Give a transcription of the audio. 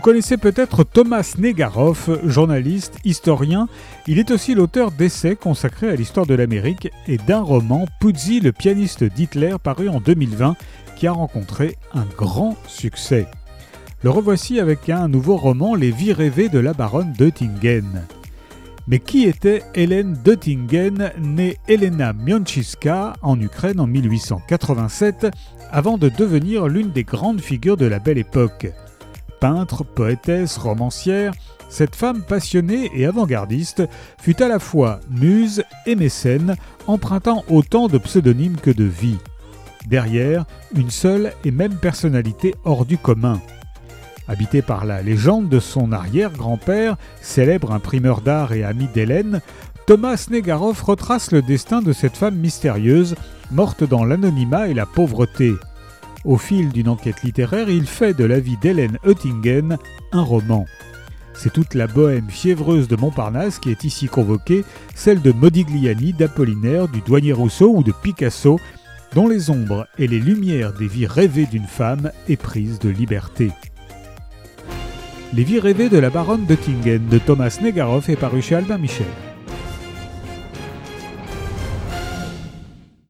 connaissez peut-être Thomas Negaroff, journaliste, historien. Il est aussi l'auteur d'essais consacrés à l'histoire de l'Amérique et d'un roman, Puzzi, le pianiste d'Hitler, paru en 2020, qui a rencontré un grand succès. Le revoici avec un nouveau roman, Les vies rêvées de la baronne d'Oettingen. Mais qui était Hélène d'Oettingen, née Helena Mionchiska en Ukraine en 1887, avant de devenir l'une des grandes figures de la belle époque? Peintre, poétesse, romancière, cette femme passionnée et avant-gardiste fut à la fois muse et mécène, empruntant autant de pseudonymes que de vie. Derrière, une seule et même personnalité hors du commun. Habité par la légende de son arrière-grand-père, célèbre imprimeur d'art et ami d'Hélène, Thomas Negaroff retrace le destin de cette femme mystérieuse, morte dans l'anonymat et la pauvreté. Au fil d'une enquête littéraire, il fait de la vie d'Hélène Oettingen un roman. C'est toute la bohème fiévreuse de Montparnasse qui est ici convoquée, celle de Modigliani, d'Apollinaire, du douanier Rousseau ou de Picasso, dont les ombres et les lumières des vies rêvées d'une femme éprise de liberté. Les vies rêvées de la baronne d'Oettingen de Thomas Negaroff est paru chez Albin Michel.